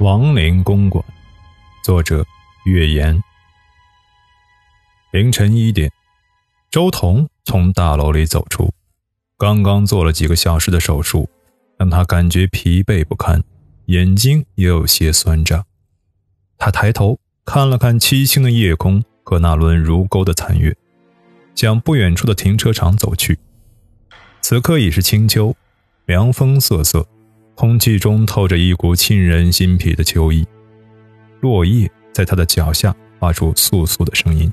亡灵公馆，作者：月言。凌晨一点，周彤从大楼里走出，刚刚做了几个小时的手术，让他感觉疲惫不堪，眼睛也有些酸胀。他抬头看了看凄清的夜空和那轮如钩的残月，向不远处的停车场走去。此刻已是清秋，凉风瑟瑟。空气中透着一股沁人心脾的秋意，落叶在他的脚下发出簌簌的声音。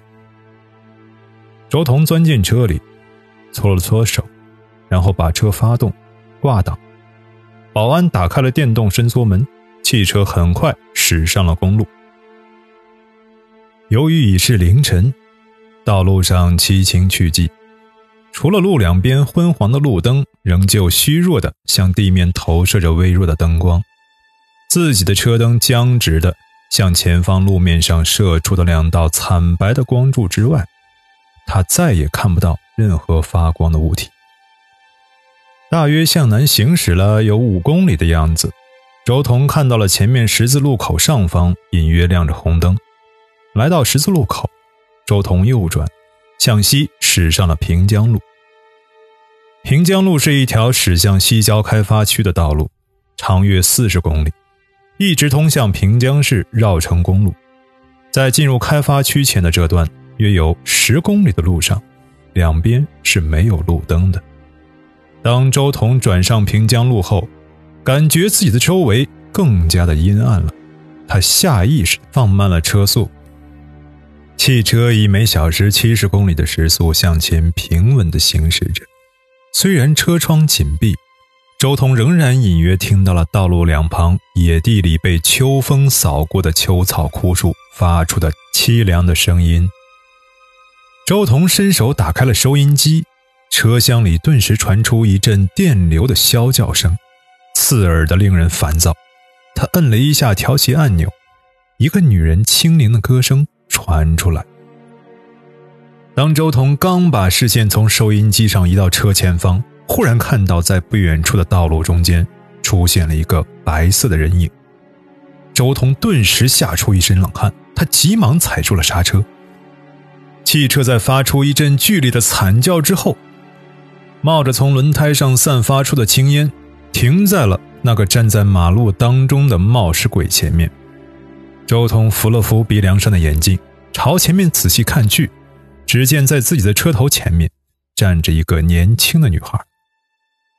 周彤钻进车里，搓了搓手，然后把车发动，挂档。保安打开了电动伸缩门，汽车很快驶上了公路。由于已是凌晨，道路上凄清去寂。除了路两边昏黄的路灯，仍旧虚弱的向地面投射着微弱的灯光，自己的车灯僵直的向前方路面上射出的两道惨白的光柱之外，他再也看不到任何发光的物体。大约向南行驶了有五公里的样子，周彤看到了前面十字路口上方隐约亮着红灯。来到十字路口，周彤右转。向西驶上了平江路。平江路是一条驶向西郊开发区的道路，长约四十公里，一直通向平江市绕城公路。在进入开发区前的这段约有十公里的路上，两边是没有路灯的。当周彤转上平江路后，感觉自己的周围更加的阴暗了，他下意识放慢了车速。汽车以每小时七十公里的时速向前平稳地行驶着，虽然车窗紧闭，周彤仍然隐约听到了道路两旁野地里被秋风扫过的秋草枯树发出的凄凉的声音。周彤伸手打开了收音机，车厢里顿时传出一阵电流的啸叫声，刺耳的令人烦躁。他摁了一下调节按钮，一个女人轻灵的歌声。传出来。当周彤刚把视线从收音机上移到车前方，忽然看到在不远处的道路中间出现了一个白色的人影。周彤顿时吓出一身冷汗，他急忙踩住了刹车。汽车在发出一阵剧烈的惨叫之后，冒着从轮胎上散发出的青烟，停在了那个站在马路当中的冒失鬼前面。周彤扶了扶鼻梁上的眼镜，朝前面仔细看去，只见在自己的车头前面站着一个年轻的女孩。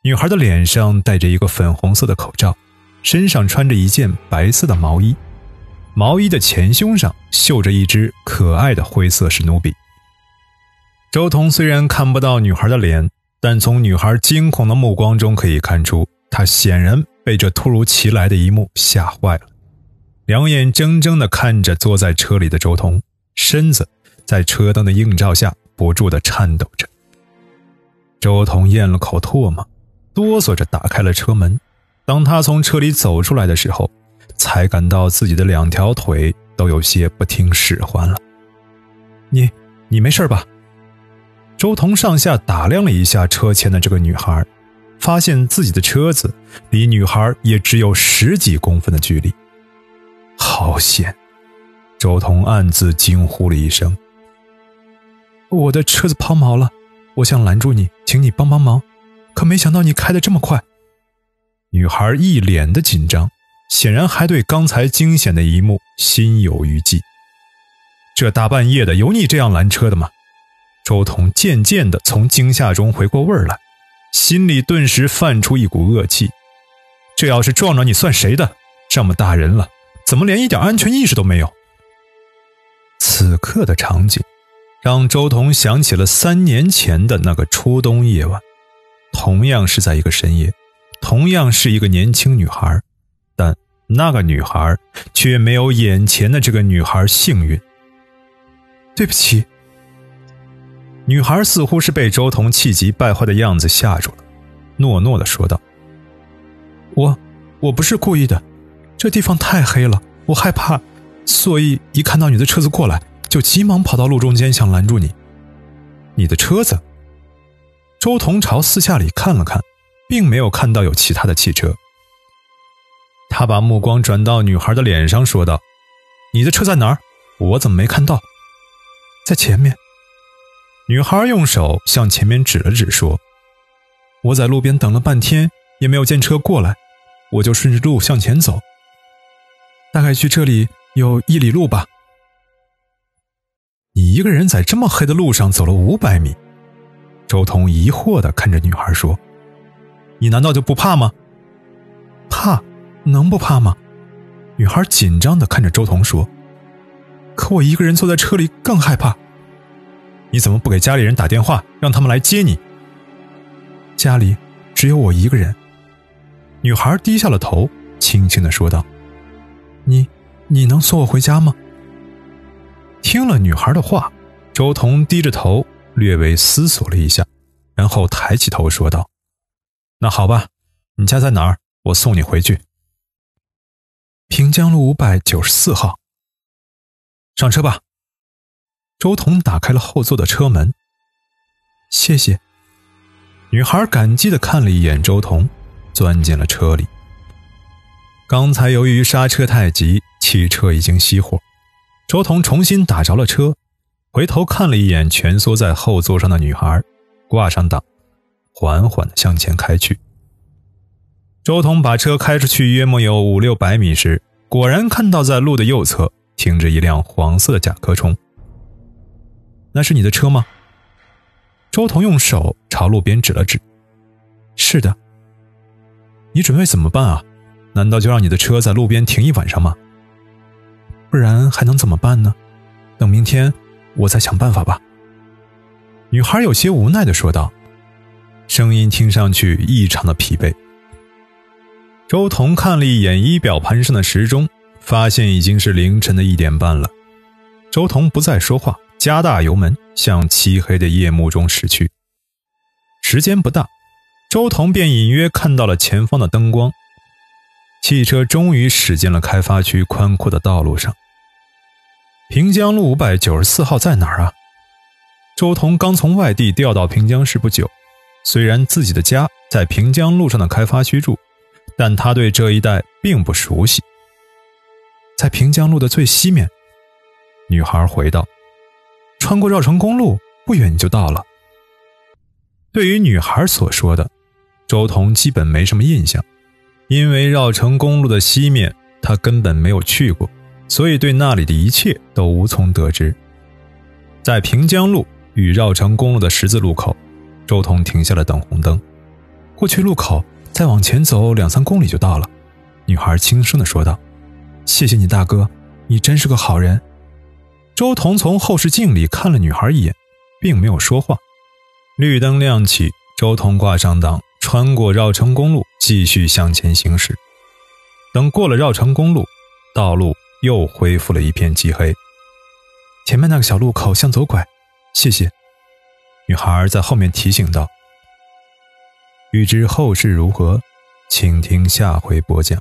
女孩的脸上戴着一个粉红色的口罩，身上穿着一件白色的毛衣，毛衣的前胸上绣着一只可爱的灰色史努比。周彤虽然看不到女孩的脸，但从女孩惊恐的目光中可以看出，她显然被这突如其来的一幕吓坏了。两眼睁睁地看着坐在车里的周彤，身子在车灯的映照下不住的颤抖着。周彤咽了口唾沫，哆嗦着打开了车门。当他从车里走出来的时候，才感到自己的两条腿都有些不听使唤了。你，你没事吧？周彤上下打量了一下车前的这个女孩，发现自己的车子离女孩也只有十几公分的距离。好险！周彤暗自惊呼了一声：“我的车子抛锚了，我想拦住你，请你帮帮忙。可没想到你开的这么快。”女孩一脸的紧张，显然还对刚才惊险的一幕心有余悸。这大半夜的，有你这样拦车的吗？周彤渐渐的从惊吓中回过味儿来，心里顿时泛出一股恶气。这要是撞着你，算谁的？这么大人了！怎么连一点安全意识都没有？此刻的场景让周彤想起了三年前的那个初冬夜晚，同样是在一个深夜，同样是一个年轻女孩，但那个女孩却没有眼前的这个女孩幸运。对不起，女孩似乎是被周彤气急败坏的样子吓住了，诺诺的说道：“我我不是故意的。”这地方太黑了，我害怕，所以一看到你的车子过来，就急忙跑到路中间想拦住你。你的车子？周彤朝四下里看了看，并没有看到有其他的汽车。他把目光转到女孩的脸上，说道：“你的车在哪儿？我怎么没看到？”在前面。女孩用手向前面指了指，说：“我在路边等了半天，也没有见车过来，我就顺着路向前走。大概距这里有一里路吧。”你一个人在这么黑的路上走了五百米？周彤疑惑的看着女孩说：“你难道就不怕吗？”“怕？能不怕吗？”女孩紧张的看着周彤说：“可我一个人坐在车里更害怕。”你怎么不给家里人打电话，让他们来接你？家里只有我一个人。女孩低下了头，轻轻的说道：“你，你能送我回家吗？”听了女孩的话，周彤低着头，略微思索了一下，然后抬起头说道：“那好吧，你家在哪儿？我送你回去。平江路五百九十四号。上车吧。”周彤打开了后座的车门。谢谢。女孩感激的看了一眼周彤，钻进了车里。刚才由于刹车太急，汽车已经熄火。周彤重新打着了车，回头看了一眼蜷缩在后座上的女孩，挂上档，缓缓的向前开去。周彤把车开出去约莫有五六百米时，果然看到在路的右侧停着一辆黄色的甲壳虫。那是你的车吗？周彤用手朝路边指了指。是的。你准备怎么办啊？难道就让你的车在路边停一晚上吗？不然还能怎么办呢？等明天我再想办法吧。女孩有些无奈的说道，声音听上去异常的疲惫。周彤看了一眼仪表盘上的时钟，发现已经是凌晨的一点半了。周彤不再说话。加大油门，向漆黑的夜幕中驶去。时间不大，周彤便隐约看到了前方的灯光。汽车终于驶进了开发区宽阔的道路上。平江路五百九十四号在哪儿啊？周彤刚从外地调到平江市不久，虽然自己的家在平江路上的开发区住，但他对这一带并不熟悉。在平江路的最西面，女孩回道。穿过绕城公路不远就到了。对于女孩所说的，周彤基本没什么印象，因为绕城公路的西面他根本没有去过，所以对那里的一切都无从得知。在平江路与绕城公路的十字路口，周彤停下了等红灯。过去路口再往前走两三公里就到了。女孩轻声的说道：“谢谢你，大哥，你真是个好人。”周彤从后视镜里看了女孩一眼，并没有说话。绿灯亮起，周彤挂上档，穿过绕城公路，继续向前行驶。等过了绕城公路，道路又恢复了一片漆黑。前面那个小路口向左拐，谢谢。女孩在后面提醒道。欲知后事如何，请听下回播讲。